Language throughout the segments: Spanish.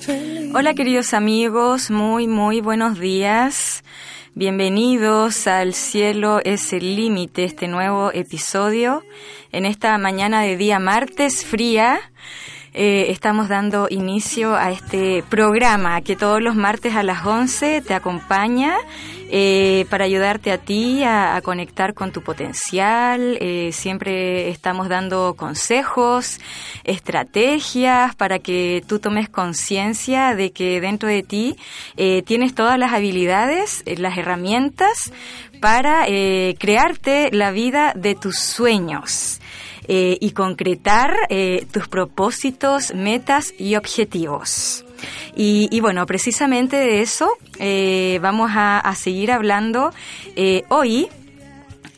feliz. Hola queridos amigos, muy muy buenos días. Bienvenidos al Cielo es el Límite, este nuevo episodio. En esta mañana de día martes fría, eh, estamos dando inicio a este programa que todos los martes a las 11 te acompaña eh, para ayudarte a ti a, conectar con tu potencial. Eh, siempre estamos dando consejos, estrategias para que tú tomes conciencia de que dentro de ti eh, tienes todas las habilidades, las herramientas para crearte la vida de tus sueños. y concretar tus propósitos, metas y objetivos. Y, bueno, precisamente de eso eh, vamos a, seguir hablando eh, hoy.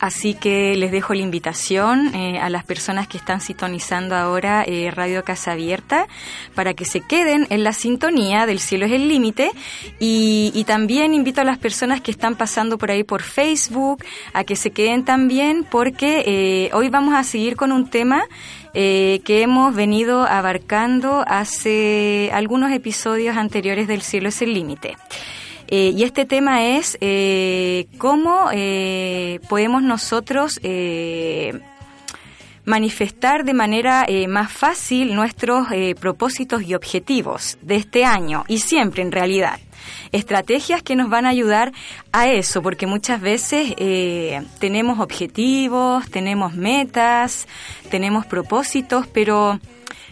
Así que les dejo la invitación eh, a las personas que están sintonizando ahora Radio Casa Abierta para que se queden en la sintonía del cielo es el límite y, también invito a las personas que están pasando por ahí por Facebook a que se queden también porque hoy vamos a seguir con un tema eh, que hemos venido abarcando hace algunos episodios anteriores del Cielo es el Límite. Eh, y este tema es eh, cómo podemos nosotros manifestar de manera más fácil nuestros propósitos y objetivos de este año y siempre en realidad. Estrategias que nos van a ayudar a eso, porque muchas veces eh, tenemos objetivos, tenemos metas, tenemos propósitos, pero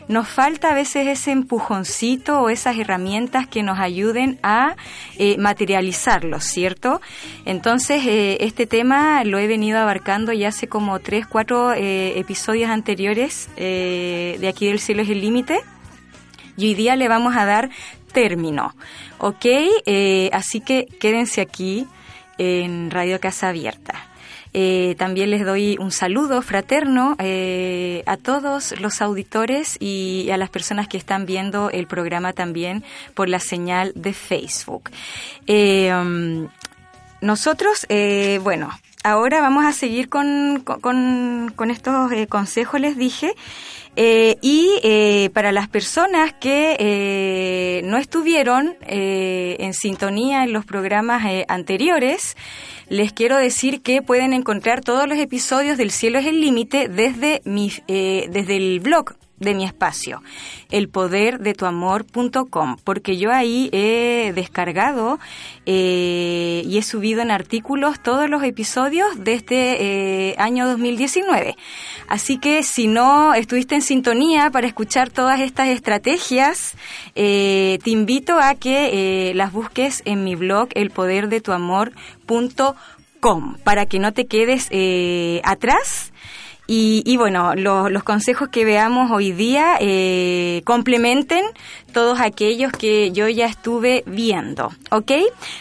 nos falta a veces ese empujoncito o esas herramientas que nos ayuden a eh, materializarlos, ¿cierto? Entonces, eh, este tema lo he venido abarcando ya hace como tres, cuatro episodios anteriores de aquí del cielo es el límite. Y hoy día le vamos a dar término. ¿Ok? Eh, así que quédense aquí en Radio Casa Abierta. Eh, también les doy un saludo fraterno eh, a todos los auditores y a las personas que están viendo el programa también por la señal de Facebook. Um, nosotros, bueno, ahora vamos a seguir con, con, estos consejos, les dije. Eh, y eh, para las personas que eh, no estuvieron en sintonía en los programas anteriores, les quiero decir que pueden encontrar todos los episodios del Cielo es el Límite desde, mi, desde el blog de mi espacio, elpoderdetuamor.com, porque yo ahí he descargado eh, y he subido en artículos todos los episodios de este eh, año 2019. Así que si no estuviste en sintonía para escuchar todas estas estrategias, eh, te invito a que las busques en mi blog elpoderdetuamor.com para que no te quedes atrás y, bueno, los consejos que veamos hoy día eh, complementen todos aquellos que yo ya estuve viendo, ¿ok?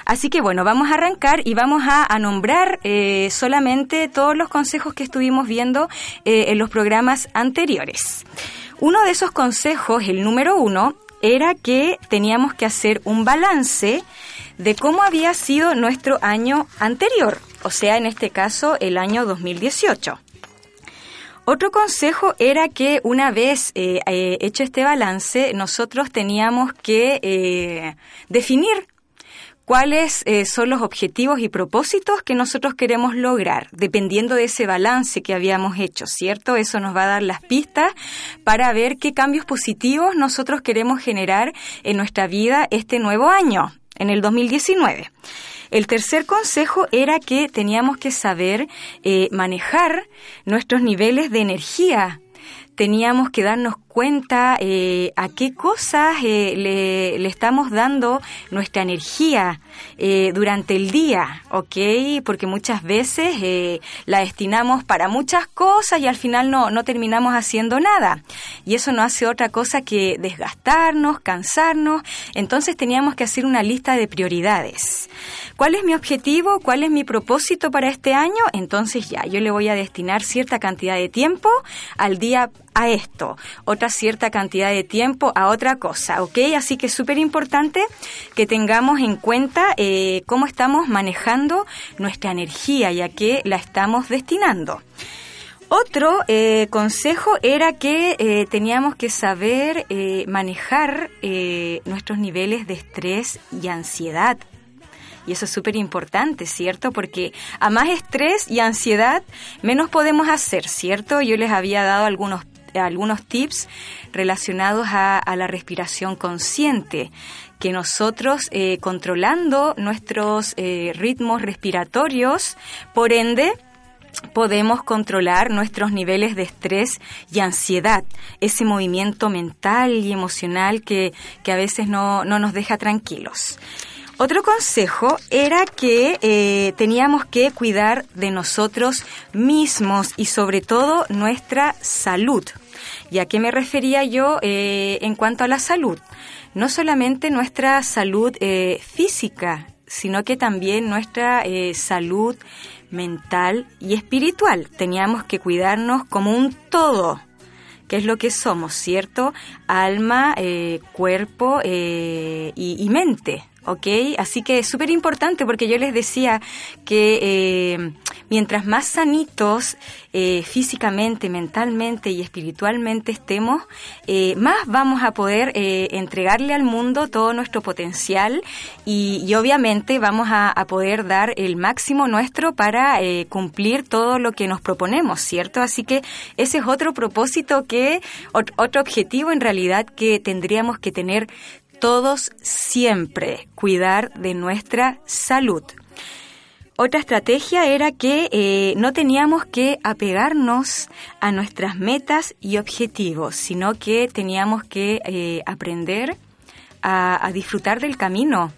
Así que bueno, vamos a arrancar y vamos a, nombrar eh, solamente todos los consejos que estuvimos viendo eh, en los programas anteriores. Uno de esos consejos, el número uno, era que teníamos que hacer un balance de cómo había sido nuestro año anterior, o sea, en este caso, el año 2018. Otro consejo era que una vez eh, eh, hecho este balance, nosotros teníamos que eh, definir cuáles son los objetivos y propósitos que nosotros queremos lograr, dependiendo de ese balance que habíamos hecho, ¿cierto? Eso nos va a dar las pistas para ver qué cambios positivos nosotros queremos generar en nuestra vida este nuevo año, en el 2019. El tercer consejo era que teníamos que saber eh, manejar nuestros niveles de energía. Teníamos que darnos cuenta eh, a qué cosas eh, le, estamos dando nuestra energía eh, durante el día, ¿ok? Porque muchas veces la destinamos para muchas cosas y al final no, no terminamos haciendo nada. Y eso no hace otra cosa que desgastarnos, cansarnos. Entonces teníamos que hacer una lista de prioridades. ¿Cuál es mi objetivo? ¿Cuál es mi propósito para este año? Entonces ya, yo le voy a destinar cierta cantidad de tiempo al día a esto, cierta cantidad de tiempo a otra cosa, ¿ok? Así que es súper importante que tengamos en cuenta eh, cómo estamos manejando nuestra energía y a qué la estamos destinando. Otro eh, consejo era que eh, teníamos que saber manejar nuestros niveles de estrés y ansiedad. Y eso es súper importante, ¿cierto? Porque a más estrés y ansiedad, menos podemos hacer, ¿cierto? Yo les había dado algunos algunos tips relacionados a, la respiración consciente, que nosotros controlando nuestros ritmos respiratorios, por ende, podemos controlar nuestros niveles de estrés y ansiedad, ese movimiento mental y emocional que, a veces no, nos deja tranquilos. Otro consejo era que eh, teníamos que cuidar de nosotros mismos y sobre todo nuestra salud. ¿Y a qué me refería yo eh, en cuanto a la salud? No solamente nuestra salud eh, física, sino que también nuestra salud mental y espiritual. Teníamos que cuidarnos como un todo, que es lo que somos, ¿cierto? Alma, eh, cuerpo eh, y, mente. ¿Ok? Así que es súper importante porque yo les decía que eh, mientras más sanitos eh, físicamente, mentalmente y espiritualmente estemos, eh, más vamos a poder entregarle al mundo todo nuestro potencial y, obviamente vamos a, poder dar el máximo nuestro para cumplir todo lo que nos proponemos, ¿cierto? Así que ese es otro propósito que, otro objetivo en realidad que tendríamos que tener todos siempre cuidar de nuestra salud. Otra estrategia era que eh, no teníamos que apegarnos a nuestras metas y objetivos, sino que teníamos que eh, aprender a, disfrutar del camino.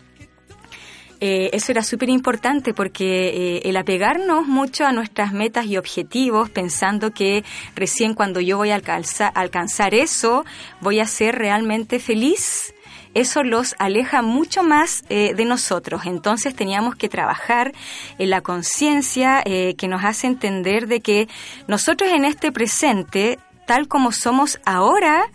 Eh, eso era súper importante porque el apegarnos mucho a nuestras metas y objetivos, pensando que recién cuando yo voy a alcanzar eso, voy a ser realmente feliz, eso los aleja mucho más eh, de nosotros. Entonces teníamos que trabajar en la conciencia eh, que nos hace entender de que nosotros en este presente tal como somos ahora,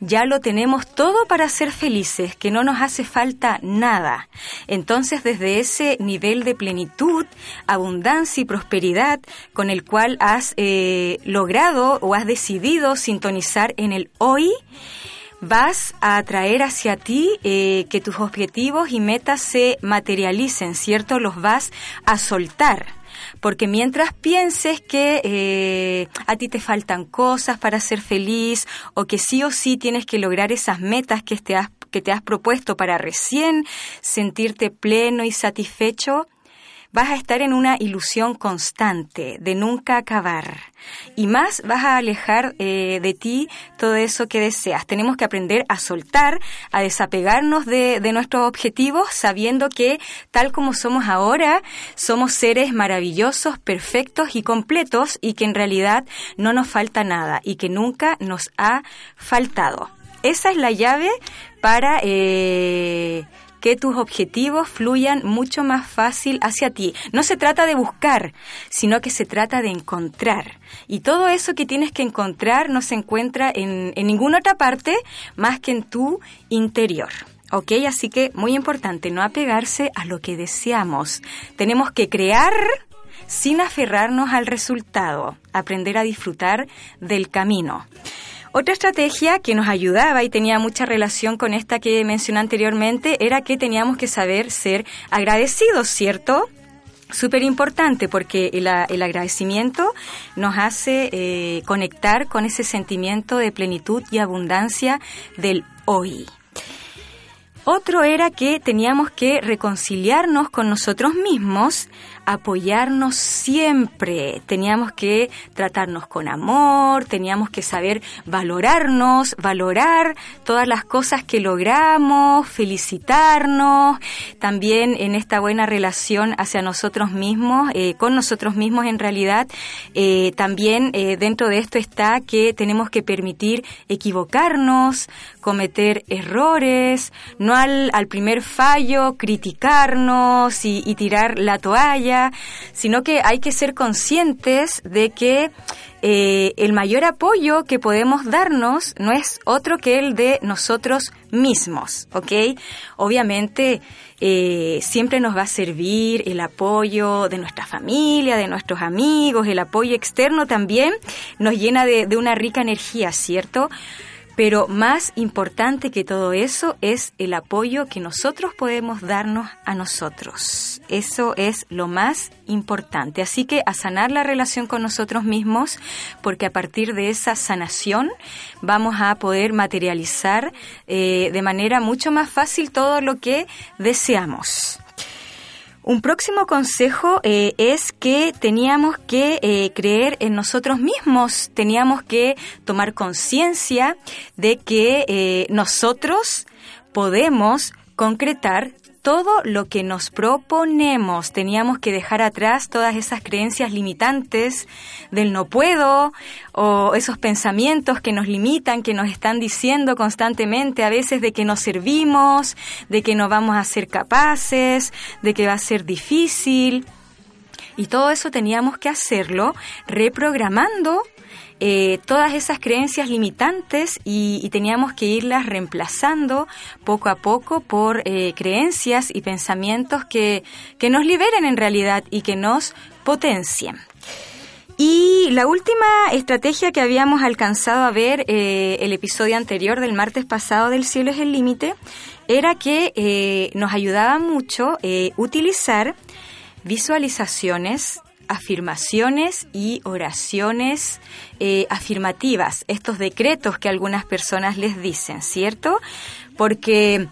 ya lo tenemos todo para ser felices, que no nos hace falta nada. Entonces, desde ese nivel de plenitud, abundancia y prosperidad con el cual has eh, logrado o has decidido sintonizar en el hoy, vas a atraer hacia ti eh, que tus objetivos y metas se materialicen, ¿cierto? Los vas a soltar. Porque mientras pienses que eh, a ti te faltan cosas para ser feliz o que sí o sí tienes que lograr esas metas que te has, que te has propuesto para recién sentirte pleno y satisfecho, vas a estar en una ilusión constante de nunca acabar. Y más vas a alejar eh, de ti todo eso que deseas. Tenemos que aprender a soltar, a desapegarnos de, de nuestros objetivos, sabiendo que tal como somos ahora, somos seres maravillosos, perfectos y completos y que en realidad no nos falta nada y que nunca nos ha faltado. Esa es la llave para eh, que tus objetivos fluyan mucho más fácil hacia ti. No se trata de buscar, sino que se trata de encontrar. Y todo eso que tienes que encontrar no se encuentra en, ninguna otra parte más que en tu interior. ¿Ok? Así que muy importante, no apegarse a lo que deseamos. Tenemos que crear sin aferrarnos al resultado, aprender a disfrutar del camino. Otra estrategia que nos ayudaba y tenía mucha relación con esta que mencioné anteriormente era que teníamos que saber ser agradecidos, ¿cierto? Súper importante porque el, agradecimiento nos hace eh, conectar con ese sentimiento de plenitud y abundancia del hoy. Otro era que teníamos que reconciliarnos con nosotros mismos apoyarnos siempre, teníamos que tratarnos con amor, teníamos que saber valorarnos, valorar todas las cosas que logramos, felicitarnos, también en esta buena relación hacia nosotros mismos, eh, con nosotros mismos en realidad, eh, también eh, dentro de esto está que tenemos que permitir equivocarnos, cometer errores, no al, primer fallo criticarnos y tirar la toalla, sino que hay que ser conscientes de que eh, el mayor apoyo que podemos darnos no es otro que el de nosotros mismos, ¿ok? Obviamente eh, siempre nos va a servir el apoyo de nuestra familia, de nuestros amigos, el apoyo externo también nos llena de una rica energía, ¿cierto? Pero más importante que todo eso es el apoyo que nosotros podemos darnos a nosotros. Eso es lo más importante. Así que a sanar la relación con nosotros mismos, porque a partir de esa sanación vamos a poder materializar eh, de manera mucho más fácil todo lo que deseamos. Un próximo consejo eh, es que teníamos que eh, creer en nosotros mismos, teníamos que tomar conciencia de que eh, nosotros podemos concretar todo lo que nos proponemos. Teníamos que dejar atrás todas esas creencias limitantes del no puedo o esos pensamientos que nos limitan, que nos están diciendo constantemente a veces de que no servimos, de que no vamos a ser capaces, de que va a ser difícil. Y todo eso teníamos que hacerlo reprogramando eh, todas esas creencias limitantes y, teníamos que irlas reemplazando poco a poco por eh, creencias y pensamientos que, que nos liberen en realidad y que nos potencien. Y la última estrategia que habíamos alcanzado a ver eh, el episodio anterior del martes pasado del cielo es el límite era que nos ayudaba mucho utilizar visualizaciones afirmaciones y oraciones eh, afirmativas, estos decretos que algunas personas les dicen, ¿cierto? Porque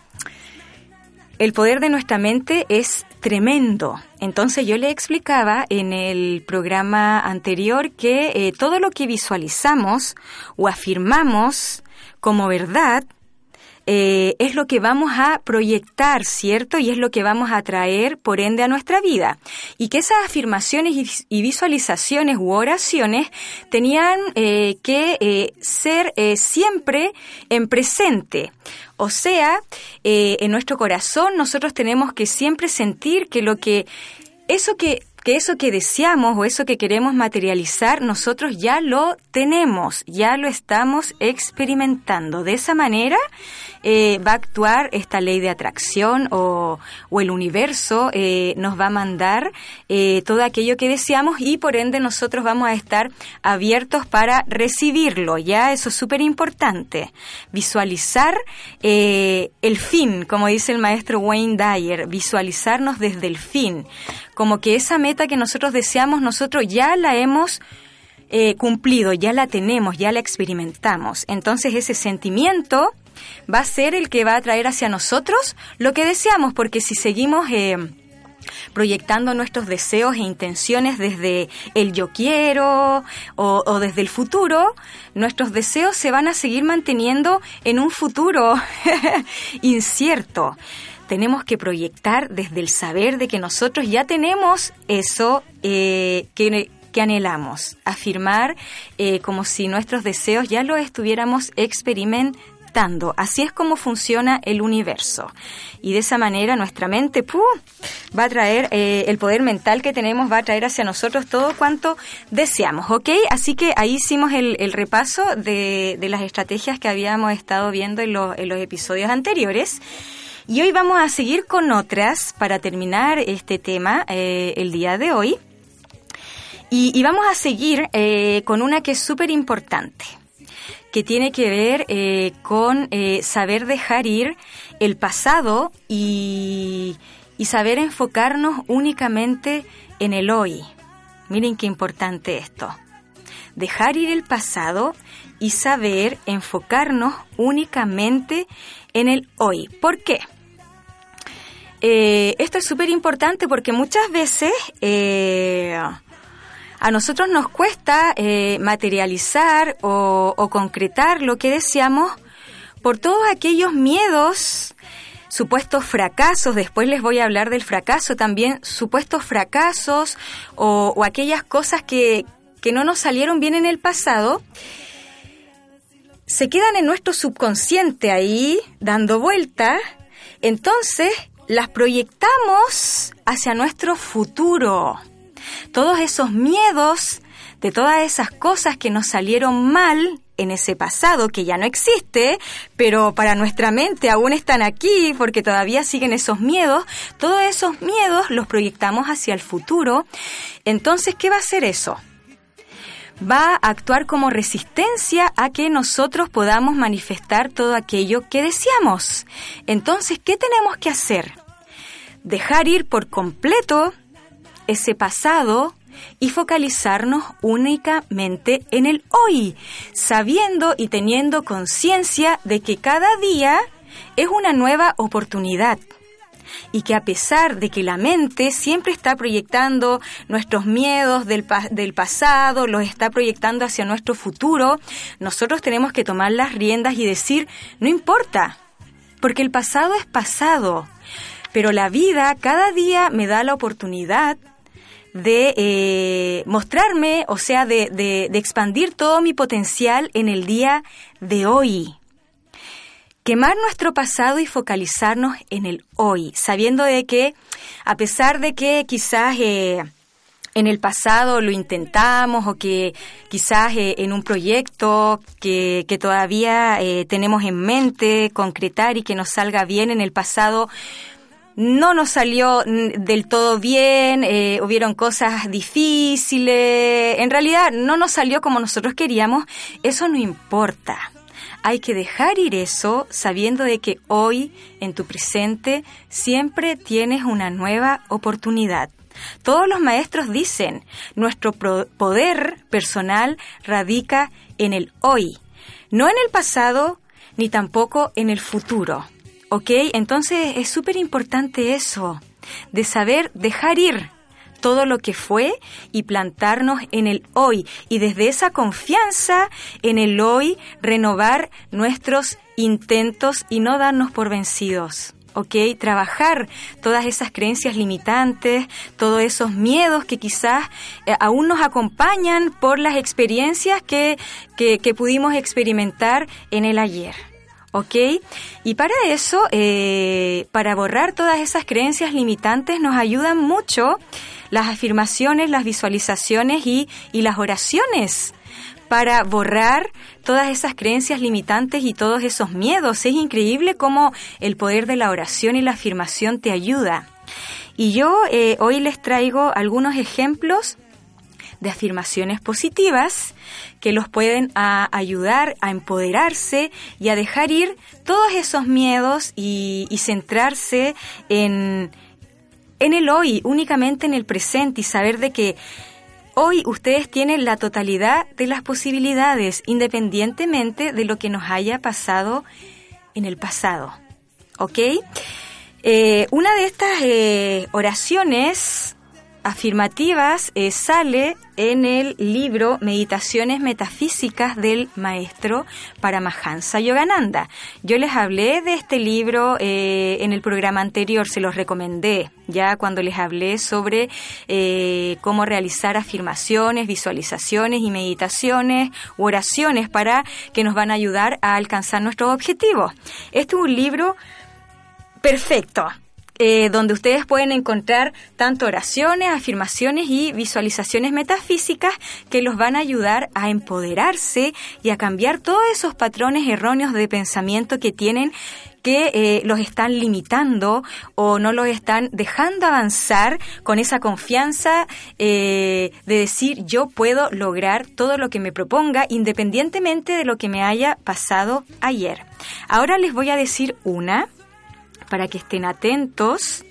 el poder de nuestra mente es tremendo. Entonces yo le explicaba en el programa anterior que eh, todo lo que visualizamos o afirmamos como verdad, eh, es lo que vamos a proyectar, ¿cierto? Y es lo que vamos a traer, por ende, a nuestra vida. Y que esas afirmaciones y, visualizaciones u oraciones tenían eh, que eh, ser siempre en presente. O sea, en nuestro corazón nosotros tenemos que siempre sentir que lo que eso que que eso que deseamos o eso que queremos materializar, nosotros ya lo tenemos, ya lo estamos experimentando. De esa manera eh, va a actuar esta ley de atracción o, o el universo eh, nos va a mandar eh, todo aquello que deseamos y por ende nosotros vamos a estar abiertos para recibirlo. Ya eso es súper importante. Visualizar el fin, como dice el maestro Wayne Dyer, visualizarnos desde el fin como que esa meta que nosotros deseamos, nosotros ya la hemos eh, cumplido, ya la tenemos, ya la experimentamos. Entonces ese sentimiento va a ser el que va a traer hacia nosotros lo que deseamos, porque si seguimos... Eh, proyectando nuestros deseos e intenciones desde el yo quiero o, o, desde el futuro, nuestros deseos se van a seguir manteniendo en un futuro incierto tenemos que proyectar desde el saber de que nosotros ya tenemos eso eh, que, anhelamos, afirmar eh, como si nuestros deseos ya los estuviéramos experimentando. Así es como funciona el universo. Y de esa manera nuestra mente va a traer, eh, el poder mental que tenemos va a traer hacia nosotros todo cuanto deseamos, ¿ok? Así que ahí hicimos el, repaso de, las estrategias que habíamos estado viendo en, en los episodios anteriores. Y hoy vamos a seguir con otras para terminar este tema eh, el día de hoy. Y, vamos a seguir eh, con una que es súper importante, que tiene que ver eh, con saber dejar ir el pasado y, y saber enfocarnos únicamente en el hoy. Miren qué importante esto. Dejar ir el pasado y saber enfocarnos únicamente en el hoy. ¿Por qué? Eh, esto es súper importante porque muchas veces eh, a nosotros nos cuesta eh, materializar o, concretar lo que deseamos por todos aquellos miedos, supuestos fracasos, después les voy a hablar del fracaso también, supuestos fracasos o, o aquellas cosas que, que no nos salieron bien en el pasado. Se quedan en nuestro subconsciente ahí dando vueltas entonces, las proyectamos hacia nuestro futuro. Todos esos miedos de todas esas cosas que nos salieron mal en ese pasado que ya no existe, pero para nuestra mente aún están aquí porque todavía siguen esos miedos, todos esos miedos los proyectamos hacia el futuro. Entonces, ¿qué va a hacer eso? Va a actuar como resistencia a que nosotros podamos manifestar todo aquello que deseamos. Entonces, ¿qué tenemos que hacer? Dejar ir por completo ese pasado y focalizarnos únicamente en el hoy, sabiendo y teniendo conciencia de que cada día es una nueva oportunidad y que a pesar de que la mente siempre está proyectando nuestros miedos del, del, pasado, los está proyectando hacia nuestro futuro, nosotros tenemos que tomar las riendas y decir, no importa, porque el pasado es pasado, pero la vida cada día me da la oportunidad de eh, mostrarme, o sea, de, de, de expandir todo mi potencial en el día de hoy. Quemar nuestro pasado y focalizarnos en el hoy, sabiendo de que, a pesar de que quizás eh, en el pasado lo intentamos o que quizás eh, en un proyecto que, que todavía eh, tenemos en mente concretar y que nos salga bien en el pasado, no nos salió del todo bien, eh, hubieron cosas difíciles, en realidad no nos salió como nosotros queríamos, eso no importa. Hay que dejar ir eso sabiendo de que hoy, en tu presente, siempre tienes una nueva oportunidad. Todos los maestros dicen, nuestro poder personal radica en el hoy, no en el pasado ni tampoco en el futuro. ¿Ok? Entonces es súper importante eso, de saber dejar ir todo lo que fue y plantarnos en el hoy y desde esa confianza en el hoy renovar nuestros intentos y no darnos por vencidos. ¿ok? Trabajar todas esas creencias limitantes, todos esos miedos que quizás eh, aún nos acompañan por las experiencias que, que, pudimos experimentar en el ayer. ¿ok? Y para eso, eh, para borrar todas esas creencias limitantes, nos ayudan mucho las afirmaciones, las visualizaciones y, y las oraciones para borrar todas esas creencias limitantes y todos esos miedos. Es increíble cómo el poder de la oración y la afirmación te ayuda. Y yo eh, hoy les traigo algunos ejemplos de afirmaciones positivas que los pueden ayudar a empoderarse y a dejar ir todos esos miedos y, centrarse en, en el hoy, únicamente en el presente y saber de que hoy ustedes tienen la totalidad de las posibilidades, independientemente de lo que nos haya pasado en el pasado. ¿Ok? Eh, una de estas eh, oraciones afirmativas eh, sale en el libro Meditaciones Metafísicas del maestro Paramahansa Yogananda. Yo les hablé de este libro eh, en el programa anterior, se los recomendé ya cuando les hablé sobre eh, cómo realizar afirmaciones, visualizaciones y meditaciones u oraciones para que nos van a ayudar a alcanzar nuestros objetivos. Este es un libro perfecto eh, donde ustedes pueden encontrar tanto oraciones, afirmaciones y visualizaciones metafísicas que los van a ayudar a empoderarse y a cambiar todos esos patrones erróneos de pensamiento que tienen que eh, los están limitando o no los están dejando avanzar con esa confianza eh, de decir yo puedo lograr todo lo que me proponga independientemente de lo que me haya pasado ayer. Ahora les voy a decir una para que estén atentos.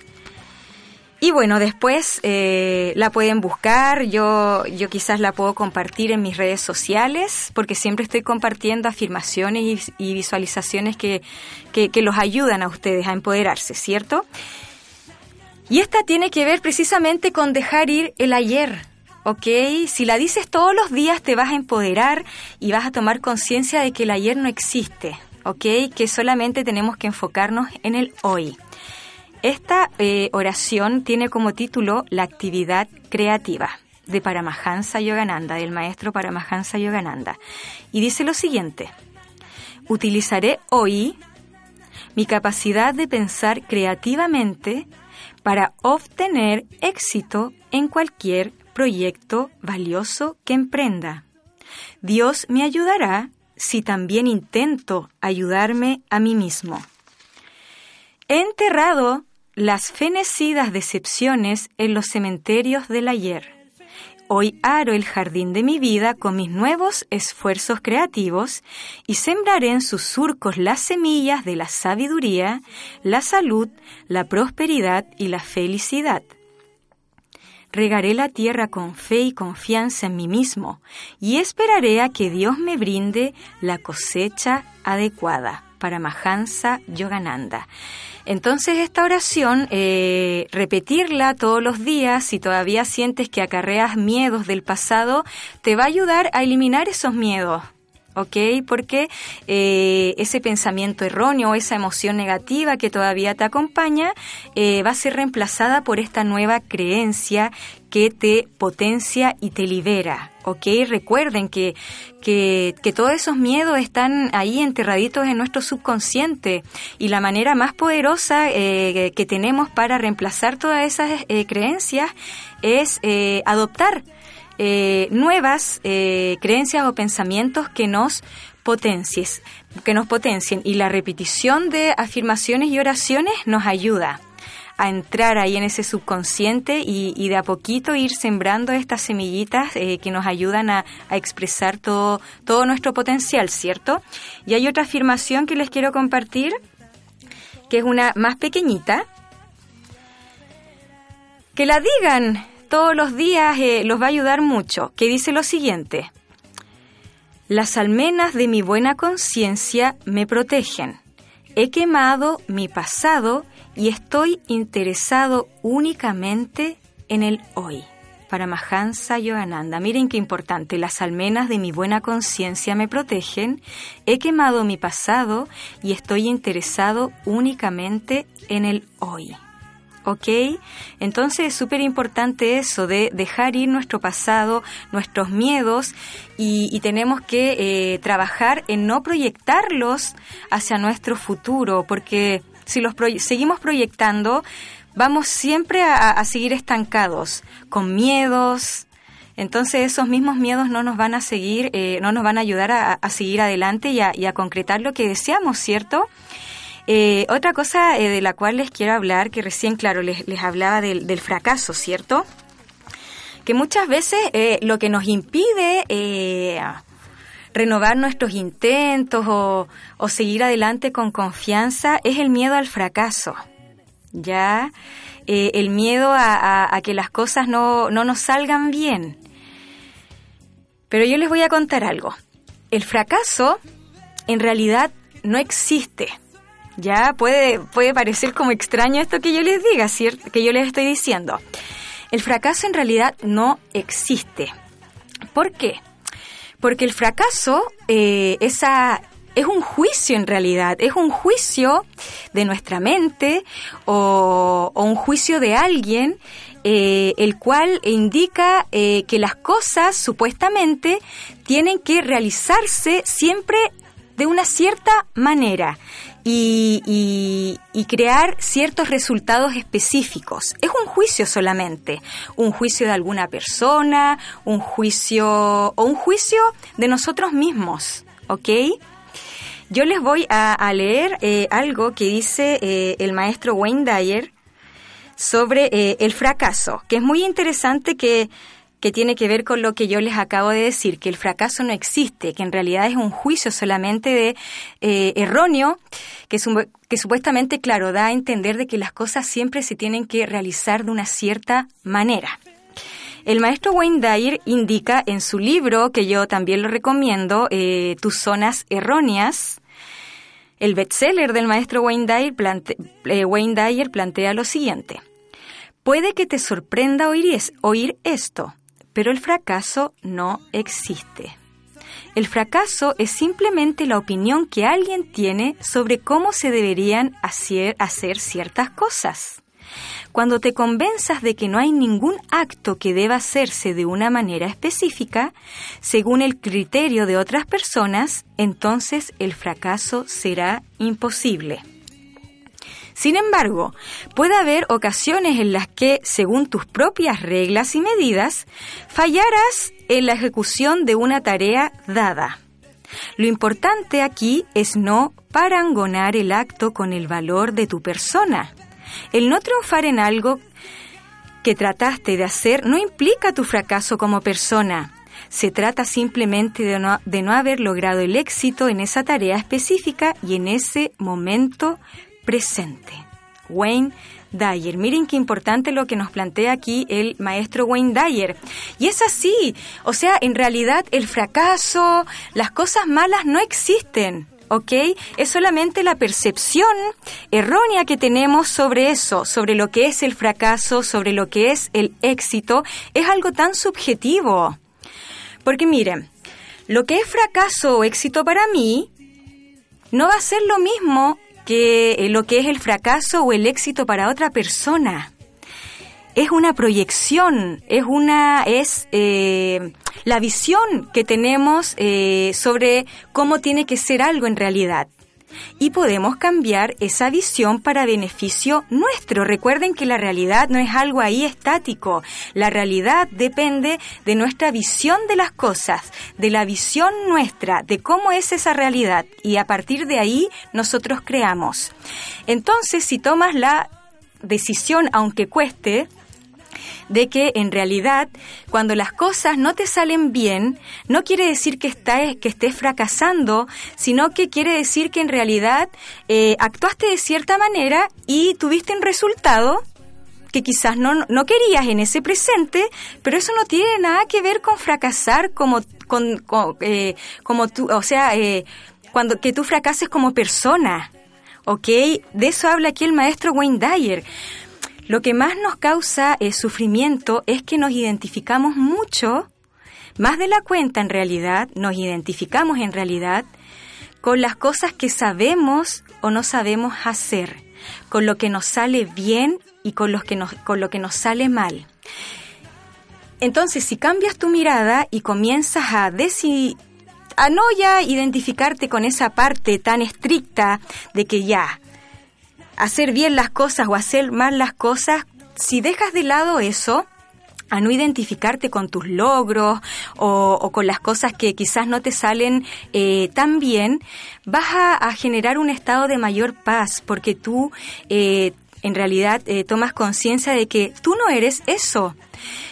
Y bueno, después eh, la pueden buscar, yo, yo quizás la puedo compartir en mis redes sociales, porque siempre estoy compartiendo afirmaciones y, visualizaciones que, que, que los ayudan a ustedes a empoderarse, ¿cierto? Y esta tiene que ver precisamente con dejar ir el ayer, ¿ok? Si la dices todos los días te vas a empoderar y vas a tomar conciencia de que el ayer no existe, ¿ok? Que solamente tenemos que enfocarnos en el hoy. Esta eh, oración tiene como título La actividad creativa de Paramahansa Yogananda, del maestro Paramahansa Yogananda. Y dice lo siguiente, utilizaré hoy mi capacidad de pensar creativamente para obtener éxito en cualquier proyecto valioso que emprenda. Dios me ayudará si también intento ayudarme a mí mismo. He enterrado las fenecidas decepciones en los cementerios del ayer. Hoy aro el jardín de mi vida con mis nuevos esfuerzos creativos y sembraré en sus surcos las semillas de la sabiduría, la salud, la prosperidad y la felicidad. Regaré la tierra con fe y confianza en mí mismo y esperaré a que Dios me brinde la cosecha adecuada para Mahansa Yogananda. Entonces esta oración, eh, repetirla todos los días, si todavía sientes que acarreas miedos del pasado, te va a ayudar a eliminar esos miedos. ¿Ok? Porque eh, ese pensamiento erróneo, esa emoción negativa que todavía te acompaña, eh, va a ser reemplazada por esta nueva creencia que te potencia y te libera, ¿ok? Recuerden que, que, todos esos miedos están ahí enterraditos en nuestro subconsciente y la manera más poderosa eh, que tenemos para reemplazar todas esas creencias es adoptar eh, nuevas eh, creencias o pensamientos que nos potencies, que nos potencien y la repetición de afirmaciones y oraciones nos ayuda a entrar ahí en ese subconsciente y, de a poquito ir sembrando estas semillitas eh, que nos ayudan a, a, expresar todo, todo nuestro potencial, ¿cierto? Y hay otra afirmación que les quiero compartir, que es una más pequeñita. Que la digan todos los días eh, los va a ayudar mucho, que dice lo siguiente. Las almenas de mi buena conciencia me protegen. He quemado mi pasado y estoy interesado únicamente en el hoy. Para Mahansa Yogananda. Miren qué importante. Las almenas de mi buena conciencia me protegen. He quemado mi pasado y estoy interesado únicamente en el hoy. ¿Ok? Entonces es súper importante eso de dejar ir nuestro pasado, nuestros miedos y, tenemos que eh, trabajar en no proyectarlos hacia nuestro futuro, porque si los seguimos proyectando, vamos siempre a, seguir estancados, con miedos. Entonces esos mismos miedos no nos van a seguir, eh, no nos van a ayudar a, seguir adelante y y a concretar lo que deseamos, ¿cierto? Eh, otra cosa eh, de la cual les quiero hablar, que recién, claro, les, hablaba del, fracaso, ¿cierto? Que muchas veces eh, lo que nos impide renovar nuestros intentos o, seguir adelante con confianza es el miedo al fracaso, ¿ya? el miedo a, a, que las cosas no, no nos salgan bien. Pero yo les voy a contar algo. El fracaso en realidad no existe. Ya puede, puede parecer como extraño esto que yo les diga, ¿cierto? Que yo les estoy diciendo. El fracaso en realidad no existe. ¿Por qué? Porque el fracaso eh, esa, es un juicio en realidad, es un juicio de nuestra mente o, un juicio de alguien eh, el cual indica eh, que las cosas supuestamente tienen que realizarse siempre de una cierta manera y, crear ciertos resultados específicos. Es un juicio solamente, un juicio de alguna persona, un juicio o un juicio de nosotros mismos, ¿ok? Yo les voy a, leer eh, algo que dice eh, el maestro Wayne Dyer sobre eh, el fracaso, que es muy interesante que que tiene que ver con lo que yo les acabo de decir, que el fracaso no existe, que en realidad es un juicio solamente de eh, erróneo, que, que supuestamente, claro, da a entender de que las cosas siempre se tienen que realizar de una cierta manera. El maestro Wayne Dyer indica en su libro, que yo también lo recomiendo, eh, Tus zonas erróneas, el bestseller del maestro Wayne Dyer, eh, Wayne Dyer plantea lo siguiente. Puede que te sorprenda oír, oír esto, pero el fracaso no existe. El fracaso es simplemente la opinión que alguien tiene sobre cómo se deberían hacer, ciertas cosas. Cuando te convenzas de que no hay ningún acto que deba hacerse de una manera específica, según el criterio de otras personas, entonces el fracaso será imposible. Sin embargo, puede haber ocasiones en las que, según tus propias reglas y medidas, fallaras en la ejecución de una tarea dada. Lo importante aquí es no parangonar el acto con el valor de tu persona. El no triunfar en algo que trataste de hacer no implica tu fracaso como persona. Se trata simplemente de no, de no haber logrado el éxito en esa tarea específica y en ese momento presente. Wayne Dyer. Miren qué importante lo que nos plantea aquí el maestro Wayne Dyer. Y es así, o sea, en realidad el fracaso, las cosas malas no existen. ¿ok? Es solamente la percepción errónea que tenemos sobre eso, sobre lo que es el fracaso, sobre lo que es el éxito, es algo tan subjetivo. Porque miren, lo que es fracaso o éxito para mí no va a ser lo mismo que eh, lo que es el fracaso o el éxito para otra persona. Es una proyección, es una, es eh, la visión que tenemos eh, sobre cómo tiene que ser algo en realidad y podemos cambiar esa visión para beneficio nuestro. Recuerden que la realidad no es algo ahí estático. La realidad depende de nuestra visión de las cosas, de la visión nuestra, de cómo es esa realidad y a partir de ahí nosotros creamos. Entonces, si tomas la decisión, aunque cueste, de que en realidad cuando las cosas no te salen bien, no quiere decir que, que estés fracasando, sino que quiere decir que en realidad eh, actuaste de cierta manera y tuviste un resultado que quizás no, no querías en ese presente, pero eso no tiene nada que ver con fracasar como, con, eh, como tú, o sea, eh, cuando que tú fracases como persona. ¿Ok? De eso habla aquí el maestro Wayne Dyer. Lo que más nos causa el sufrimiento es que nos identificamos mucho, más de la cuenta en realidad, nos identificamos en realidad con las cosas que sabemos o no sabemos hacer, con lo que nos sale bien y con, que nos, con lo que nos sale mal. Entonces, si cambias tu mirada y comienzas a decir a no ya identificarte con esa parte tan estricta de que ya, hacer bien las cosas o hacer mal las cosas, si dejas de lado eso, a no identificarte con tus logros o, con las cosas que quizás no te salen eh, tan bien, vas a, generar un estado de mayor paz porque tú eh, en realidad eh, tomas conciencia de que tú no eres eso.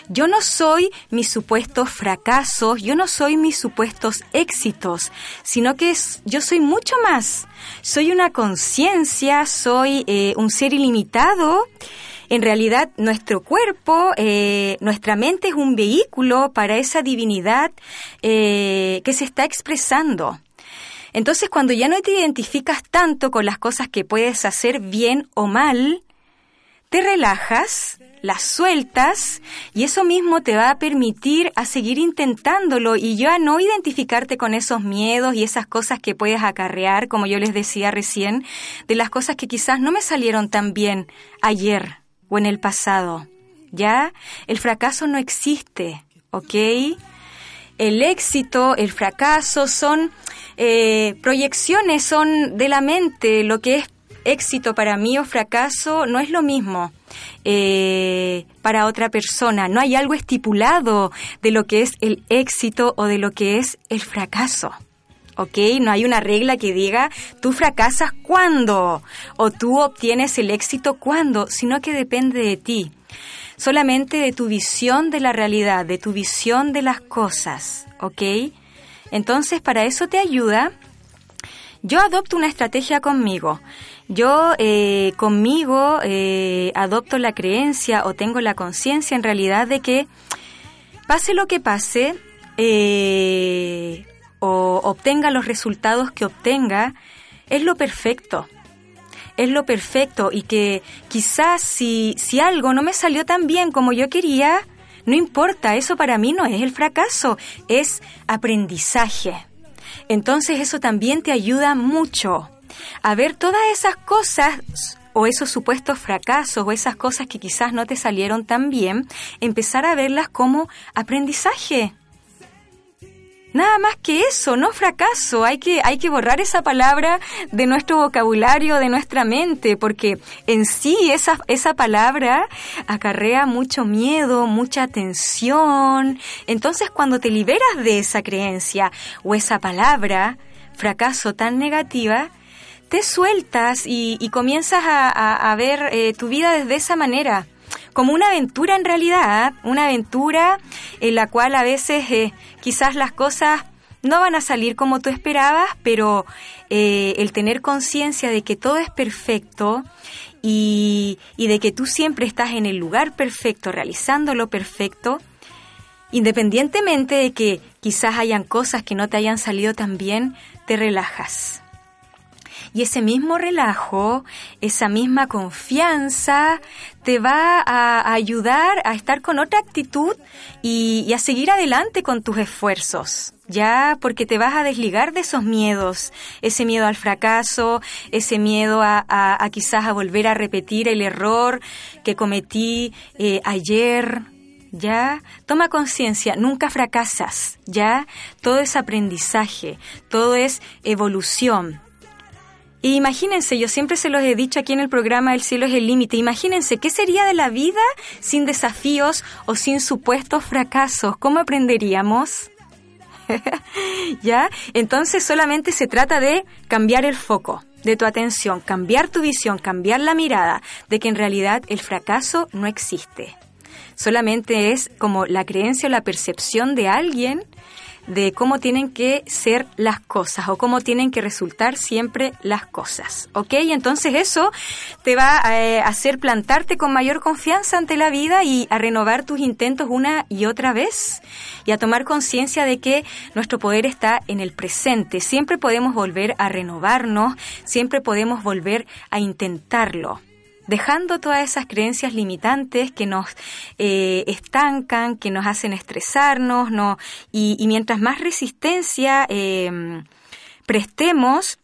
Yo no soy mis supuestos fracasos, yo no soy mis supuestos éxitos, sino que yo soy mucho más. Soy una conciencia, soy eh, un ser ilimitado. En realidad, nuestro cuerpo, eh, nuestra mente es un vehículo para esa divinidad que se está expresando. Entonces, cuando ya no te identificas tanto con las cosas que puedes hacer bien o mal, te relajas, las sueltas y eso mismo te va a permitir a seguir intentándolo y ya no identificarte con esos miedos y esas cosas que puedes acarrear, como yo les decía recién, de las cosas que quizás no me salieron tan bien ayer o en el pasado. Ya, el fracaso no existe, ¿ok? El éxito, el fracaso son eh, proyecciones son de la mente, lo que es éxito para mí o fracaso no es lo mismo eh, para otra persona. No hay algo estipulado de lo que es el éxito o de lo que es el fracaso. ¿ok? No hay una regla que diga tú fracasas cuando o tú obtienes el éxito cuando, sino que depende de ti. Solamente de tu visión de la realidad, de tu visión de las cosas, ¿ok? Entonces, para eso te ayuda, yo adopto una estrategia conmigo. Yo eh, conmigo eh, adopto la creencia o tengo la conciencia en realidad de que pase lo que pase eh, o obtenga los resultados que obtenga, es lo perfecto. Es lo perfecto y que quizás si, si algo no me salió tan bien como yo quería, no importa, eso para mí no es el fracaso, es aprendizaje. Entonces eso también te ayuda mucho a ver todas esas cosas o esos supuestos fracasos o esas cosas que quizás no te salieron tan bien, empezar a verlas como aprendizaje. Nada más que eso, no fracaso. Hay que, hay que borrar esa palabra de nuestro vocabulario, de nuestra mente, porque en sí esa, esa palabra acarrea mucho miedo, mucha tensión. Entonces cuando te liberas de esa creencia o esa palabra, fracaso tan negativa, te sueltas y, comienzas a, ver eh, tu vida desde esa manera como una aventura en realidad, una aventura en la cual a veces eh, quizás las cosas no van a salir como tú esperabas, pero eh, el tener conciencia de que todo es perfecto y, y, de que tú siempre estás en el lugar perfecto, realizando lo perfecto, independientemente de que quizás hayan cosas que no te hayan salido tan bien, te relajas. Y ese mismo relajo, esa misma confianza, te va a, ayudar a estar con otra actitud y, a seguir adelante con tus esfuerzos, ya porque te vas a desligar de esos miedos, ese miedo al fracaso, ese miedo a, quizás a volver a repetir el error que cometí eh, ayer, ¿ya? Toma conciencia, nunca fracasas, ¿ya? Todo es aprendizaje, todo es evolución, imagínense, yo siempre se los he dicho aquí en el programa El cielo es el límite, imagínense qué sería de la vida sin desafíos o sin supuestos fracasos, ¿cómo aprenderíamos? ¿Ya? Entonces solamente se trata de cambiar el foco de tu atención, cambiar tu visión, cambiar la mirada de que en realidad el fracaso no existe. Solamente es como la creencia o la percepción de alguien de cómo tienen que ser las cosas o cómo tienen que resultar siempre las cosas. ¿Ok? Entonces eso te va a hacer plantarte con mayor confianza ante la vida y a renovar tus intentos una y otra vez y a tomar conciencia de que nuestro poder está en el presente. Siempre podemos volver a renovarnos, siempre podemos volver a intentarlo dejando todas esas creencias limitantes que nos eh, estancan, que nos hacen estresarnos, no, y, mientras más resistencia em, prestemos,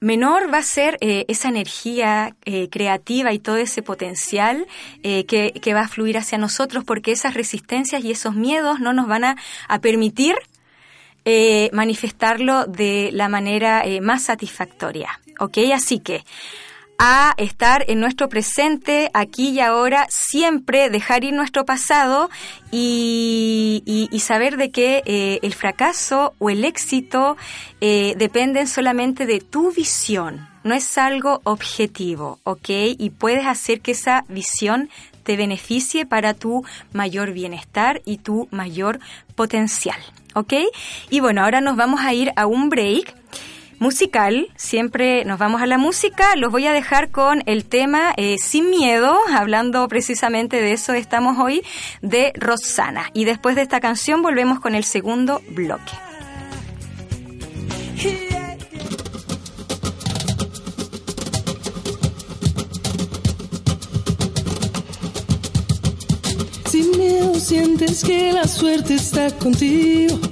menor va a ser eh, esa energía eh, creativa y todo ese potencial que, va a fluir hacia nosotros porque esas resistencias y esos miedos no nos van a, a permitir manifestarlo de la manera más satisfactoria. ¿Ok? Así que a estar en nuestro presente, aquí y ahora, siempre dejar ir nuestro pasado y, saber de que eh, el fracaso o el éxito eh, dependen solamente de tu visión, no es algo objetivo, ¿ok? Y puedes hacer que esa visión te beneficie para tu mayor bienestar y tu mayor potencial, ¿ok? Y bueno, ahora nos vamos a ir a un break musical. Siempre nos vamos a la música. Los voy a dejar con el tema eh, Sin Miedo, hablando precisamente de eso estamos hoy, de Rosana. Y después de esta canción volvemos con el segundo bloque. Sin miedo sientes que la suerte está contigo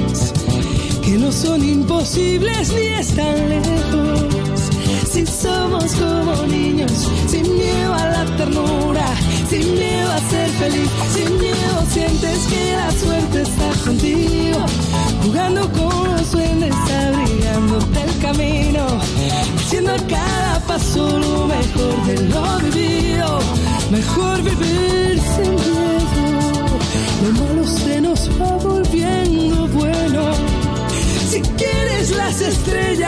que no son imposibles ni están lejos. si somos como niños, sin miedo a la ternura, sin miedo a ser feliz, sin miedo sientes que la suerte está contigo, jugando con los duendes, abrigándote el camino, haciendo cada paso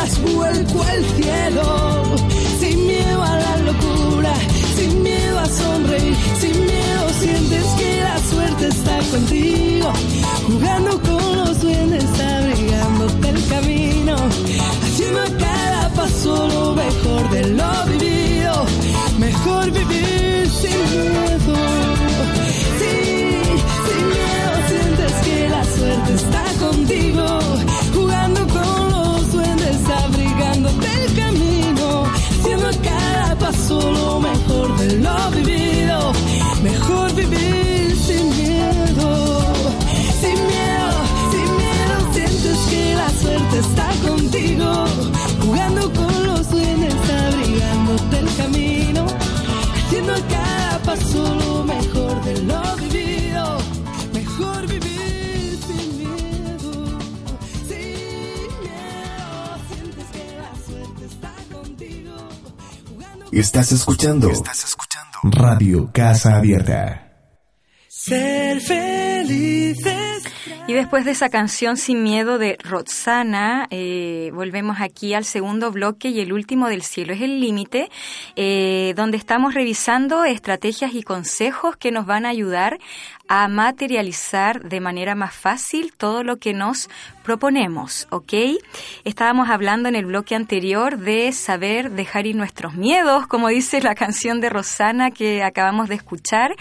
estrellas, vuelco al cielo. Sin miedo a la locura, sin miedo a sonreír, sin miedo sientes que la suerte está contigo. Jugando con Estás escuchando. Estás escuchando. Radio Casa Abierta. Ser felices. Y después de esa canción Sin Miedo de Roxana, eh, volvemos aquí al segundo bloque y el último del cielo es el límite, eh, donde estamos revisando estrategias y consejos que nos van a ayudar a materializar de manera más fácil todo lo que nos proponemos, ¿ok? Estábamos hablando en el bloque anterior de saber dejar ir nuestros miedos, como dice la canción de Rosana que acabamos de escuchar,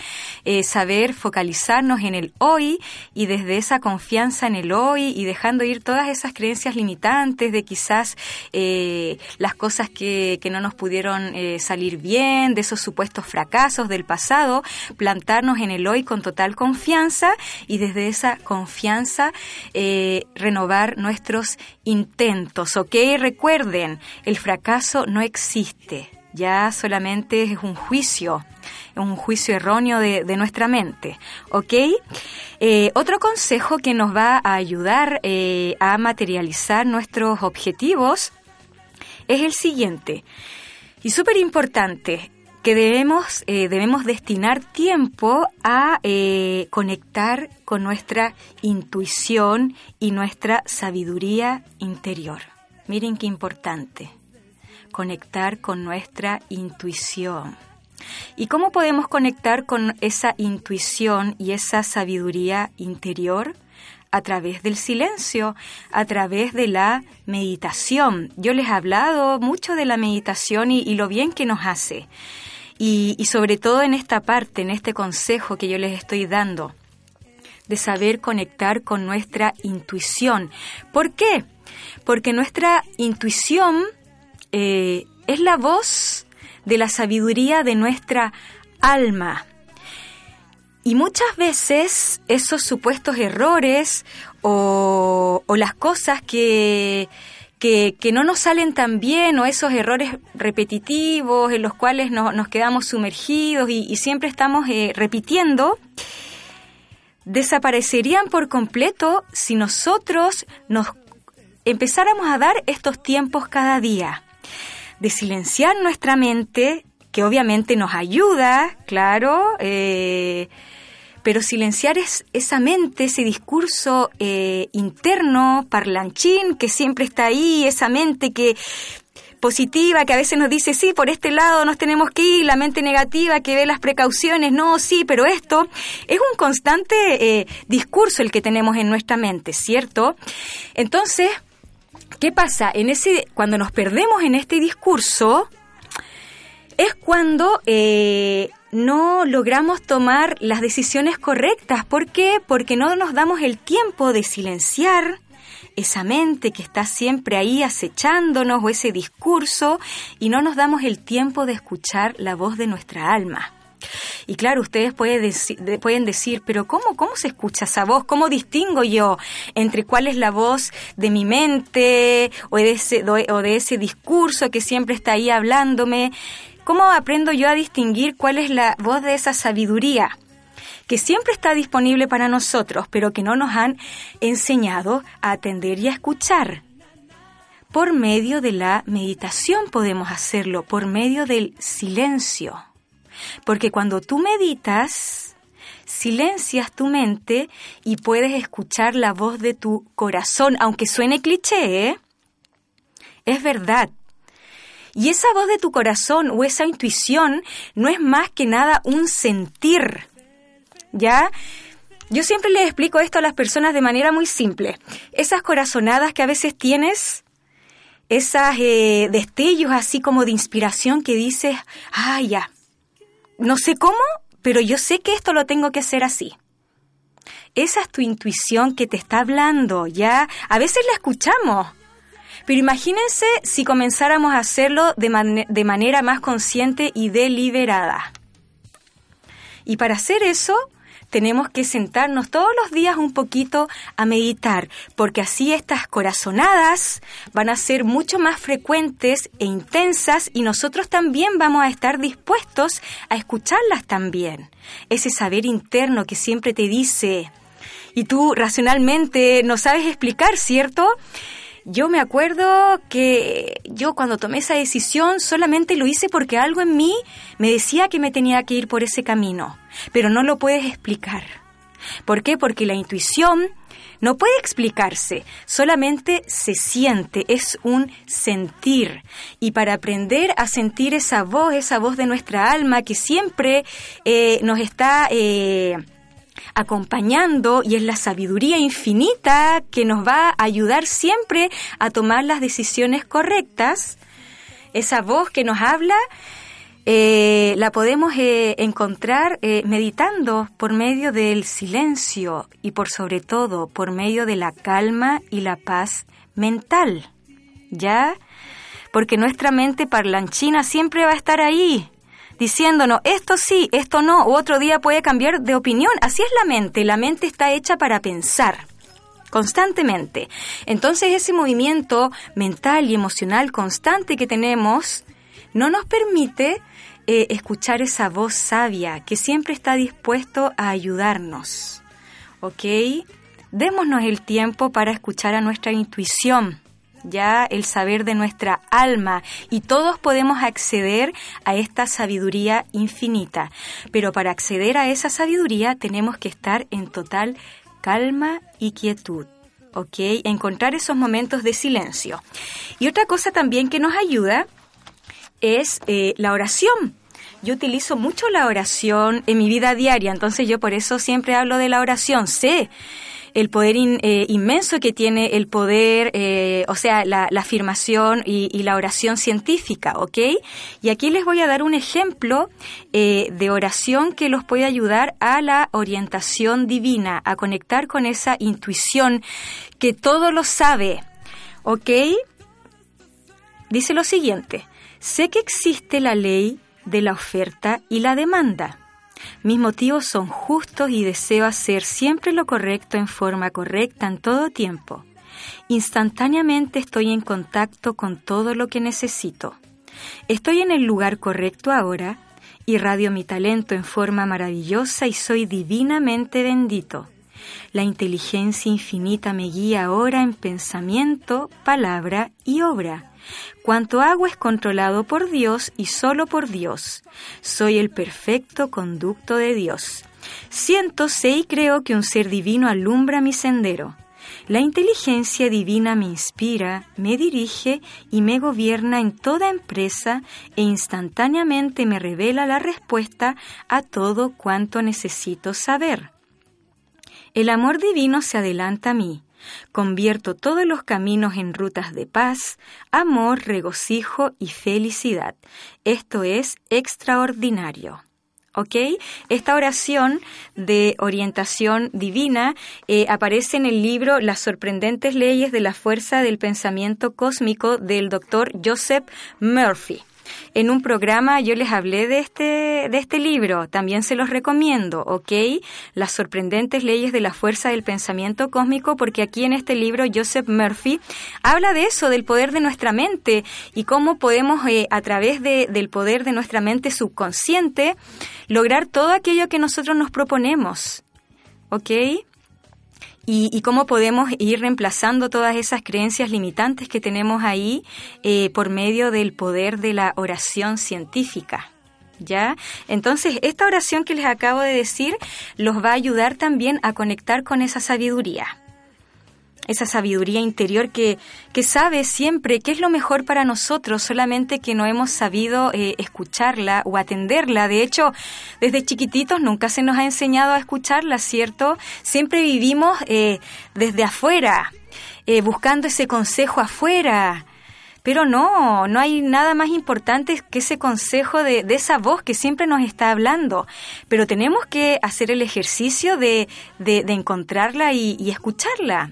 eh, saber focalizarnos en el hoy y desde esa confianza en el hoy y dejando ir todas esas creencias limitantes de quizás eh, las cosas que, que, no nos pudieron eh, salir bien, de esos supuestos fracasos del pasado, plantarnos en el hoy con total confianza y desde esa confianza eh, renovar nuestros intentos, ¿ok? Recuerden, el fracaso no existe, ya solamente es un juicio, un juicio erróneo de, nuestra mente, ¿ok? Eh, otro consejo que nos va a ayudar eh, a materializar nuestros objetivos es el siguiente, y súper importante, que debemos, eh, debemos destinar tiempo a eh, conectar con nuestra intuición y nuestra sabiduría interior. Miren qué importante, conectar con nuestra intuición. ¿Y cómo podemos conectar con esa intuición y esa sabiduría interior? a través del silencio, a través de la meditación. Yo les he hablado mucho de la meditación y, y, lo bien que nos hace. Y, sobre todo en esta parte, en este consejo que yo les estoy dando, de saber conectar con nuestra intuición. ¿Por qué? Porque nuestra intuición eh, es la voz de la sabiduría de nuestra alma. Y muchas veces esos supuestos errores o las cosas que, que, no nos salen tan bien o esos errores repetitivos en los cuales nos quedamos sumergidos y, siempre estamos eh, repitiendo, desaparecerían por completo si nosotros nos empezáramos a dar estos tiempos cada día de silenciar nuestra mente, que obviamente nos ayuda, claro, eh, pero silenciar es esa mente, ese discurso eh, interno, parlanchín, que siempre está ahí, esa mente que positiva que a veces nos dice, sí, por este lado nos tenemos que ir, la mente negativa que ve las precauciones, no, sí, pero esto es un constante eh, discurso el que tenemos en nuestra mente, ¿cierto? Entonces, ¿qué pasa? En ese, cuando nos perdemos en este discurso, es cuando eh, no logramos tomar las decisiones correctas. ¿Por qué? Porque no nos damos el tiempo de silenciar esa mente que está siempre ahí acechándonos o ese discurso y no nos damos el tiempo de escuchar la voz de nuestra alma. Y claro, ustedes pueden decir, pueden decir, pero ¿cómo, ¿cómo se escucha esa voz? ¿Cómo distingo yo entre cuál es la voz de mi mente o de ese, o de ese discurso que siempre está ahí hablándome? ¿Cómo aprendo yo a distinguir cuál es la voz de esa sabiduría? que siempre está disponible para nosotros, pero que no nos han enseñado a atender y a escuchar. Por medio de la meditación podemos hacerlo, por medio del silencio. Porque cuando tú meditas, silencias tu mente y puedes escuchar la voz de tu corazón, aunque suene cliché, ¿eh? Es verdad. Y esa voz de tu corazón o esa intuición no es más que nada un sentir. ¿Ya? Yo siempre les explico esto a las personas de manera muy simple. Esas corazonadas que a veces tienes esos eh, destellos así como de inspiración que dices, ah, ya, no sé cómo, pero yo sé que esto lo tengo que hacer así. Esa es tu intuición que te está hablando, ¿ya? A veces la escuchamos, pero imagínense si comenzáramos a hacerlo de, de manera más consciente y deliberada. Y para hacer eso, tenemos que sentarnos todos los días un poquito a meditar, porque así estas corazonadas van a ser mucho más frecuentes e intensas y nosotros también vamos a estar dispuestos a escucharlas también. Ese saber interno que siempre te dice, y tú racionalmente no sabes explicar, ¿cierto? Yo me acuerdo que yo cuando tomé esa decisión solamente lo hice porque algo en mí me decía que me tenía que ir por ese camino, pero no lo puedes explicar. ¿Por qué? Porque la intuición no puede explicarse, solamente se siente, es un sentir. Y para aprender a sentir esa voz, esa voz de nuestra alma que siempre eh, nos está... Eh, acompañando y es la sabiduría infinita que nos va a ayudar siempre a tomar las decisiones correctas. Esa voz que nos habla eh, la podemos eh, encontrar eh, meditando por medio del silencio y por sobre todo por medio de la calma y la paz mental. ¿Ya? Porque nuestra mente parlanchina siempre va a estar ahí, diciéndonos esto sí, esto no, u otro día puede cambiar de opinión. Así es la mente, la mente está hecha para pensar constantemente. Entonces ese movimiento mental y emocional constante que tenemos no nos permite eh, escuchar esa voz sabia que siempre está dispuesto a ayudarnos. ¿Ok? Démonos el tiempo para escuchar a nuestra intuición ya el saber de nuestra alma y todos podemos acceder a esta sabiduría infinita. Pero para acceder a esa sabiduría tenemos que estar en total calma y quietud. ¿Ok? Encontrar esos momentos de silencio. Y otra cosa también que nos ayuda es eh, la oración. Yo utilizo mucho la oración en mi vida diaria, entonces yo por eso siempre hablo de la oración. El poder eh, inmenso que tiene el poder, eh, o sea, la, afirmación y, la oración científica, ¿ok? Y aquí les voy a dar un ejemplo eh, de oración que los puede ayudar a la orientación divina, a conectar con esa intuición que todo lo sabe, ¿ok? Dice lo siguiente, sé que existe la ley de la oferta y la demanda mis motivos son justos y deseo hacer siempre lo correcto en forma correcta en todo tiempo. Instantáneamente estoy en contacto con todo lo que necesito. Estoy en el lugar correcto ahora, irradio mi talento en forma maravillosa y soy divinamente bendito. La inteligencia infinita me guía ahora en pensamiento, palabra y obra. Cuanto hago es controlado por Dios y solo por Dios. Soy el perfecto conducto de Dios. Siento, sé y creo que un ser divino alumbra mi sendero. La inteligencia divina me inspira, me dirige y me gobierna en toda empresa e instantáneamente me revela la respuesta a todo cuanto necesito saber. El amor divino se adelanta a mí. Convierto todos los caminos en rutas de paz, amor, regocijo y felicidad. Esto es extraordinario. ¿Ok? Esta oración de orientación divina eh, aparece en el libro Las sorprendentes leyes de la fuerza del pensamiento cósmico del doctor Joseph Murphy. En un programa yo les hablé de este, de este libro, también se los recomiendo, ¿ok? Las sorprendentes leyes de la fuerza del pensamiento cósmico, porque aquí en este libro Joseph Murphy habla de eso, del poder de nuestra mente y cómo podemos eh, a través de, del poder de nuestra mente subconsciente lograr todo aquello que nosotros nos proponemos, ¿ok? Y, cómo podemos ir reemplazando todas esas creencias limitantes que tenemos ahí eh, por medio del poder de la oración científica. ¿Ya? Entonces, esta oración que les acabo de decir los va a ayudar también a conectar con esa sabiduría esa sabiduría interior que, que sabe siempre qué es lo mejor para nosotros, solamente que no hemos sabido eh, escucharla o atenderla. De hecho, desde chiquititos nunca se nos ha enseñado a escucharla, ¿cierto? Siempre vivimos eh, desde afuera, eh, buscando ese consejo afuera. Pero no, no hay nada más importante que ese consejo de, de, esa voz que siempre nos está hablando. Pero tenemos que hacer el ejercicio de, de, encontrarla y escucharla.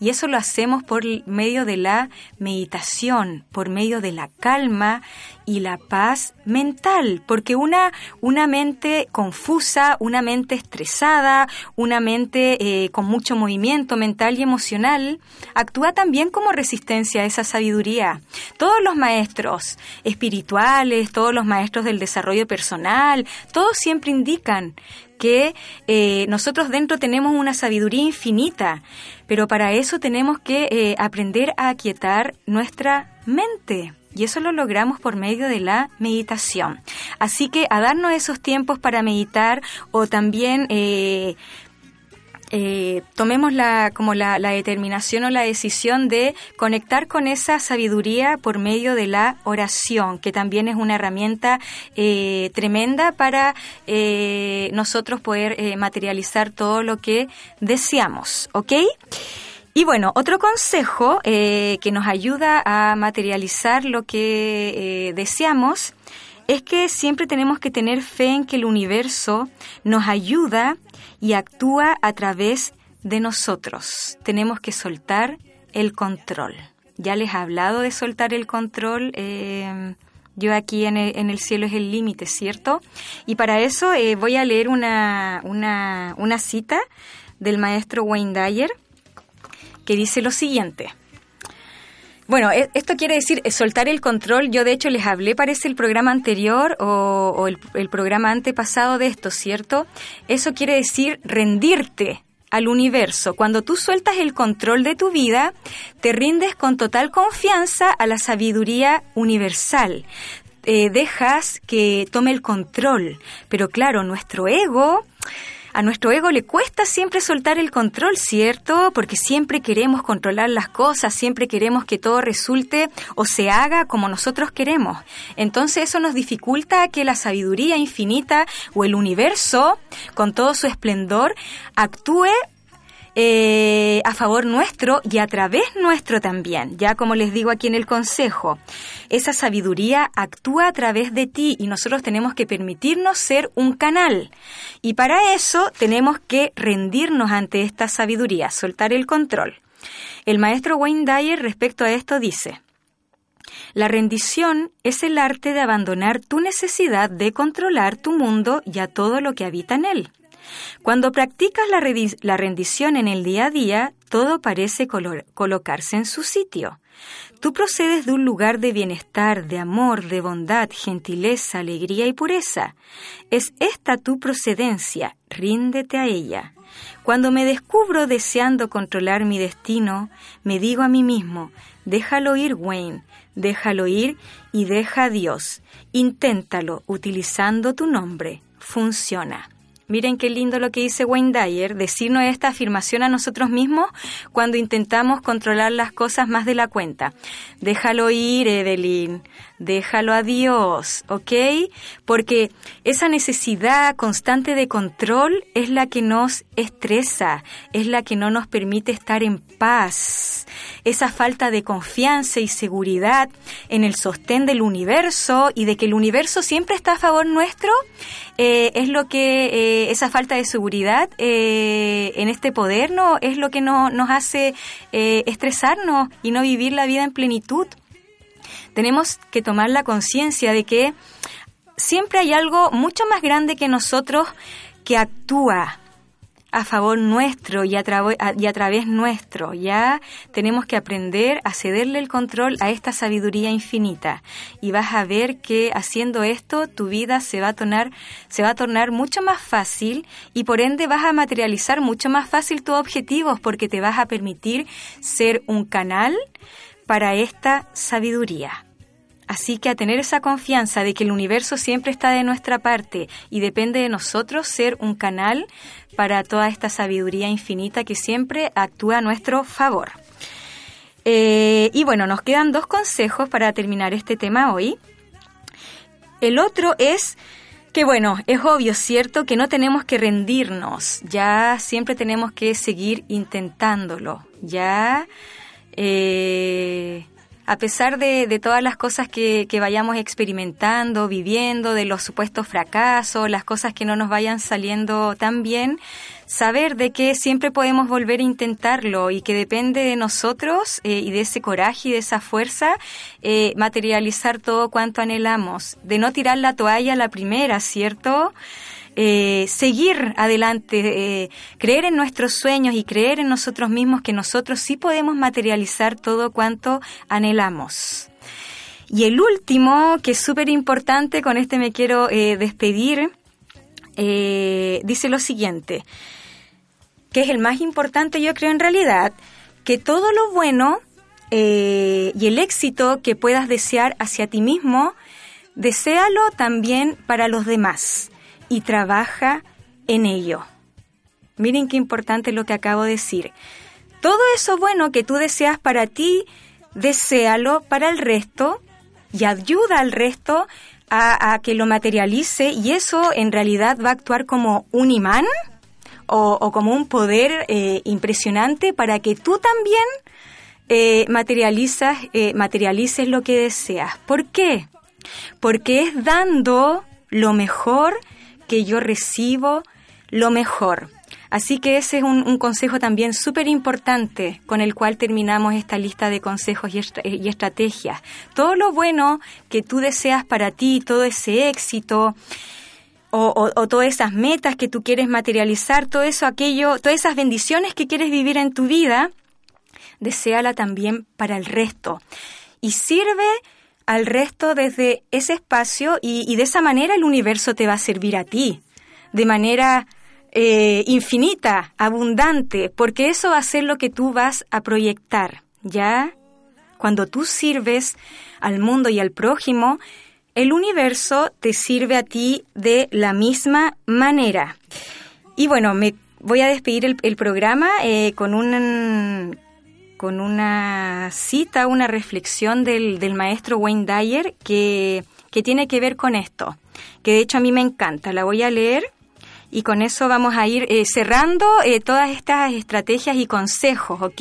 Y eso lo hacemos por medio de la meditación, por medio de la calma y la paz mental, porque una, una mente confusa, una mente estresada, una mente eh, con mucho movimiento mental y emocional, actúa también como resistencia a esa sabiduría. Todos los maestros espirituales, todos los maestros del desarrollo personal, todos siempre indican que eh, nosotros dentro tenemos una sabiduría infinita, pero para eso tenemos que eh, aprender a aquietar nuestra mente. Y eso lo logramos por medio de la meditación. Así que a darnos esos tiempos para meditar o también eh, eh, tomemos la, como la, determinación o la decisión de conectar con esa sabiduría por medio de la oración, que también es una herramienta eh, tremenda para eh, nosotros poder materializar todo lo que deseamos, ¿ok? Y bueno, otro consejo que nos ayuda a materializar lo que deseamos es que siempre tenemos que tener fe en que el universo nos ayuda y actúa a través de nosotros. Tenemos que soltar el control. Ya les he hablado de soltar el control. Eh, yo aquí en el, cielo es el límite, ¿cierto? Y para eso eh, voy a leer una, una, una cita del maestro Wayne Dyer que dice lo siguiente. Bueno, e, esto quiere decir eh, soltar el control. Yo de hecho les hablé, parece, el programa anterior o, el, programa antepasado de esto, ¿cierto? Eso quiere decir rendirte al universo. Cuando tú sueltas el control de tu vida, te rindes con total confianza a la sabiduría universal. Eh, dejas que tome el control. Pero claro, nuestro ego a nuestro ego le cuesta siempre soltar el control, ¿cierto? Porque siempre queremos controlar las cosas, siempre queremos que todo resulte o se haga como nosotros queremos. Entonces eso nos dificulta que la sabiduría infinita o el universo, con todo su esplendor, actúe eh, a favor nuestro y a través nuestro también. Ya como les digo aquí en el consejo, esa sabiduría actúa a través de ti y nosotros tenemos que permitirnos ser un canal. Y para eso tenemos que rendirnos ante esta sabiduría, soltar el control. El maestro Wayne Dyer respecto a esto dice, la rendición es el arte de abandonar tu necesidad de controlar tu mundo y a todo lo que habita en él. Cuando practicas la, rendición en el día a día, todo parece colocarse en su sitio. Tú procedes de un lugar de bienestar, de amor, de bondad, gentileza, alegría y pureza. Es esta tu procedencia, ríndete a ella. Cuando me descubro deseando controlar mi destino, me digo a mí mismo, déjalo ir, Wayne, déjalo ir y deja a Dios. Inténtalo utilizando tu nombre. Funciona. Miren qué lindo lo que dice Wayne Dyer, decirnos esta afirmación a nosotros mismos cuando intentamos controlar las cosas más de la cuenta. Déjalo ir, Evelyn, déjalo a Dios, ¿ok? Porque esa necesidad constante de control es la que nos estresa, es la que no nos permite estar en paz. Esa falta de confianza y seguridad en el sostén del universo y de que el universo siempre está a favor nuestro, eh, es lo que eh, esa falta de seguridad eh, en este poder no es lo que no, nos hace estresarnos y no vivir la vida en plenitud. Tenemos que tomar la conciencia de que siempre hay algo mucho más grande que nosotros que actúa a favor nuestro y a, y a, través nuestro. Ya tenemos que aprender a cederle el control a esta sabiduría infinita. Y vas a ver que haciendo esto tu vida se va a tornar, se va a tornar mucho más fácil y por ende vas a materializar mucho más fácil tus objetivos porque te vas a permitir ser un canal para esta sabiduría. Así que a tener esa confianza de que el universo siempre está de nuestra parte y depende de nosotros ser un canal para toda esta sabiduría infinita que siempre actúa a nuestro favor. Eh, y bueno, nos quedan dos consejos para terminar este tema hoy. El otro es que bueno, es obvio, cierto, que no tenemos que rendirnos, ya siempre tenemos que seguir intentándolo, ya eh, a pesar de, todas las cosas que, vayamos experimentando, viviendo, de los supuestos fracasos, las cosas que no nos vayan saliendo tan bien, saber de que siempre podemos volver a intentarlo y que depende de nosotros eh, y de ese coraje y de esa fuerza eh, materializar todo cuanto anhelamos, de no tirar la toalla a la primera, ¿cierto? Eh, seguir adelante, eh, creer en nuestros sueños y creer en nosotros mismos que nosotros sí podemos materializar todo cuanto anhelamos. Y el último, que es súper importante, con este me quiero eh, despedir, dice lo siguiente, que es el más importante yo creo en realidad, que todo lo bueno y el éxito que puedas desear hacia ti mismo, deséalo también para los demás y trabaja en ello. Miren qué importante lo que acabo de decir. Todo eso bueno que tú deseas para ti, deséalo para el resto y ayuda al resto a, que lo materialice y eso en realidad va a actuar como un imán o, como un poder eh, impresionante para que tú también eh, materializas, eh, materialices lo que deseas. ¿Por qué? Porque es dando lo mejor que yo recibo lo mejor. Así que ese es un, consejo también súper importante con el cual terminamos esta lista de consejos y, estrategias. Todo lo bueno que tú deseas para ti, todo ese éxito, o, todas esas metas que tú quieres materializar, todo eso, aquello, todas esas bendiciones que quieres vivir en tu vida, deséala también para el resto. Y sirve al resto desde ese espacio y, de esa manera el universo te va a servir a ti, de manera eh, infinita, abundante, porque eso va a ser lo que tú vas a proyectar, ¿ya? Cuando tú sirves al mundo y al prójimo, el universo te sirve a ti de la misma manera. Y bueno, me voy a despedir el, programa eh, con un con una cita, una reflexión del, del maestro Wayne Dyer que, que tiene que ver con esto, que de hecho a mí me encanta. La voy a leer y con eso vamos a ir eh, cerrando eh, todas estas estrategias y consejos, ¿ok?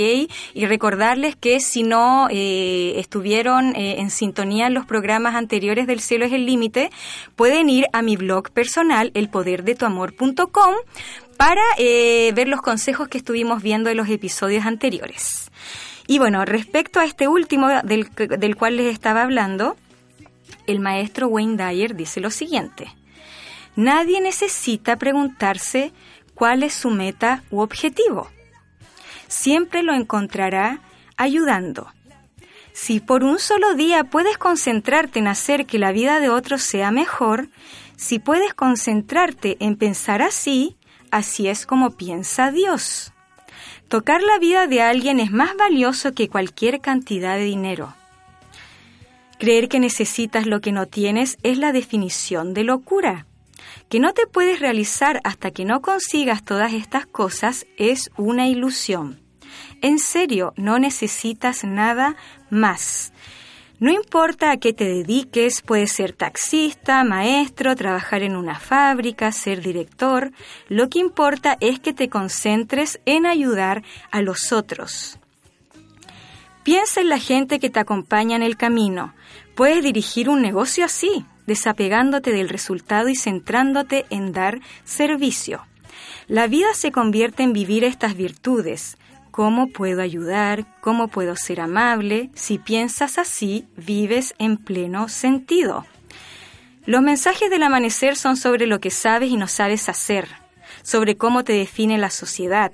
Y recordarles que si no eh, estuvieron en sintonía en los programas anteriores del Cielo es el Límite, pueden ir a mi blog personal, elpoderdetuamor.com, para ver los consejos que estuvimos viendo en los episodios anteriores. Y bueno, respecto a este último del, del cual les estaba hablando, el maestro Wayne Dyer dice lo siguiente. Nadie necesita preguntarse cuál es su meta u objetivo. Siempre lo encontrará ayudando. Si por un solo día puedes concentrarte en hacer que la vida de otros sea mejor, si puedes concentrarte en pensar así, así es como piensa Dios. Tocar la vida de alguien es más valioso que cualquier cantidad de dinero. Creer que necesitas lo que no tienes es la definición de locura. Que no te puedes realizar hasta que no consigas todas estas cosas es una ilusión. En serio, no necesitas nada más. No importa a qué te dediques, puedes ser taxista, maestro, trabajar en una fábrica, ser director, lo que importa es que te concentres en ayudar a los otros. Piensa en la gente que te acompaña en el camino. Puedes dirigir un negocio así, desapegándote del resultado y centrándote en dar servicio. La vida se convierte en vivir estas virtudes, ¿Cómo puedo ayudar? ¿Cómo puedo ser amable? Si piensas así, vives en pleno sentido. Los mensajes del amanecer son sobre lo que sabes y no sabes hacer, sobre cómo te define la sociedad.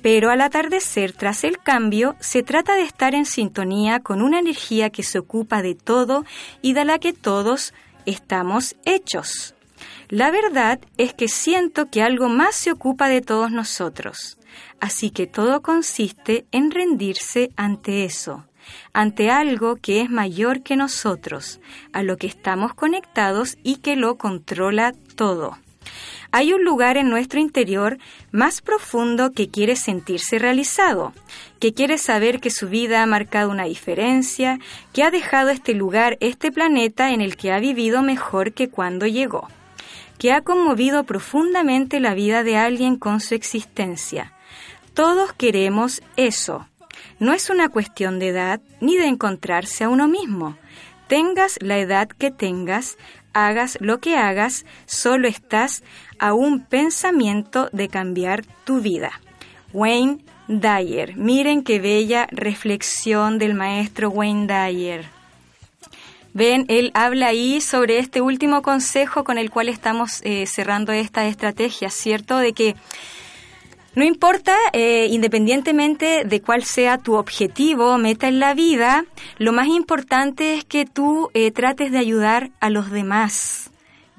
Pero al atardecer, tras el cambio, se trata de estar en sintonía con una energía que se ocupa de todo y de la que todos estamos hechos. La verdad es que siento que algo más se ocupa de todos nosotros. Así que todo consiste en rendirse ante eso, ante algo que es mayor que nosotros, a lo que estamos conectados y que lo controla todo. Hay un lugar en nuestro interior más profundo que quiere sentirse realizado, que quiere saber que su vida ha marcado una diferencia, que ha dejado este lugar, este planeta en el que ha vivido mejor que cuando llegó que ha conmovido profundamente la vida de alguien con su existencia. Todos queremos eso. No es una cuestión de edad ni de encontrarse a uno mismo. Tengas la edad que tengas, hagas lo que hagas, solo estás a un pensamiento de cambiar tu vida. Wayne Dyer. Miren qué bella reflexión del maestro Wayne Dyer. Ven, él habla ahí sobre este último consejo con el cual estamos eh, cerrando esta estrategia, ¿cierto? De que no importa, eh, independientemente de cuál sea tu objetivo o meta en la vida, lo más importante es que tú eh, trates de ayudar a los demás.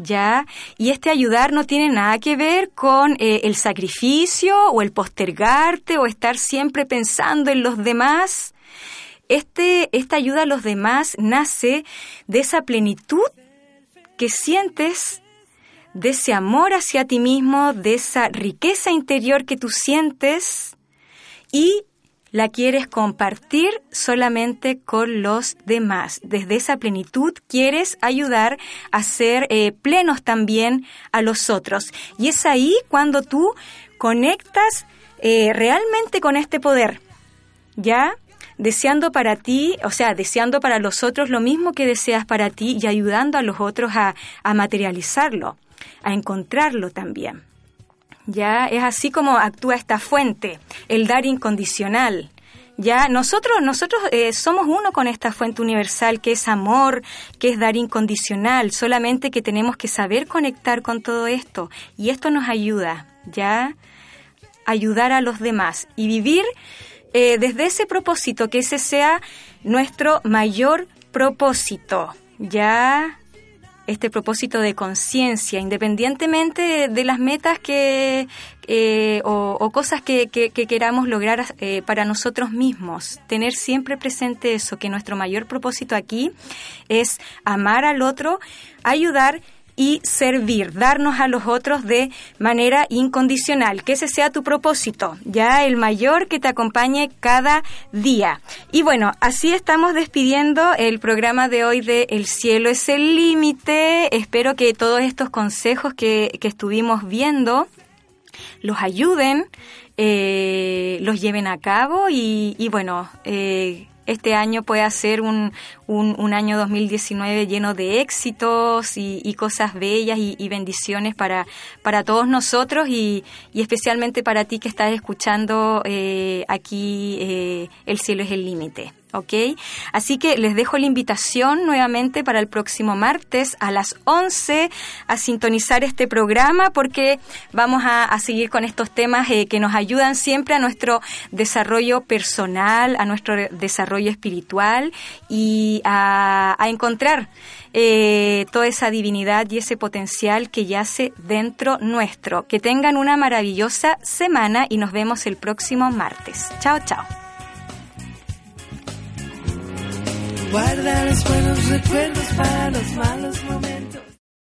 ¿Ya? Y este ayudar no tiene nada que ver con el sacrificio o el postergarte o estar siempre pensando en los demás. Este, esta ayuda a los demás nace de esa plenitud que sientes, de ese amor hacia ti mismo, de esa riqueza interior que tú sientes y la quieres compartir solamente con los demás. Desde esa plenitud quieres ayudar a ser eh, plenos también a los otros. Y es ahí cuando tú conectas eh, realmente con este poder. ¿Ya? deseando para ti, o sea, deseando para los otros lo mismo que deseas para ti y ayudando a los otros a, materializarlo, a encontrarlo también. Ya es así como actúa esta fuente, el dar incondicional. Ya nosotros nosotros eh, somos uno con esta fuente universal que es amor, que es dar incondicional, solamente que tenemos que saber conectar con todo esto y esto nos ayuda, ya ayudar a los demás y vivir eh, desde ese propósito, que ese sea nuestro mayor propósito, ya este propósito de conciencia, independientemente de, las metas que eh, o, cosas que, queramos lograr eh, para nosotros mismos. Tener siempre presente eso, que nuestro mayor propósito aquí es amar al otro, ayudar y servir, darnos a los otros de manera incondicional, que ese sea tu propósito, ya el mayor que te acompañe cada día. Y bueno, así estamos despidiendo el programa de hoy de El cielo es el límite. Espero que todos estos consejos que, estuvimos viendo los ayuden, eh, los lleven a cabo y, y bueno, eh, este año pueda ser un, un, año 2019 lleno de éxitos y, cosas bellas y, bendiciones para, para todos nosotros y, especialmente para ti que estás escuchando eh, aquí eh, El cielo es el límite. ¿Ok? Así que les dejo la invitación nuevamente para el próximo martes a las 11 a sintonizar este programa porque vamos a, seguir con estos temas eh, que nos ayudan siempre a nuestro desarrollo personal, a nuestro desarrollo espiritual y a, encontrar eh, toda esa divinidad y ese potencial que yace dentro nuestro. Que tengan una maravillosa semana y nos vemos el próximo martes. Chao, chao. Guarda los buenos recuerdos para los malos momentos.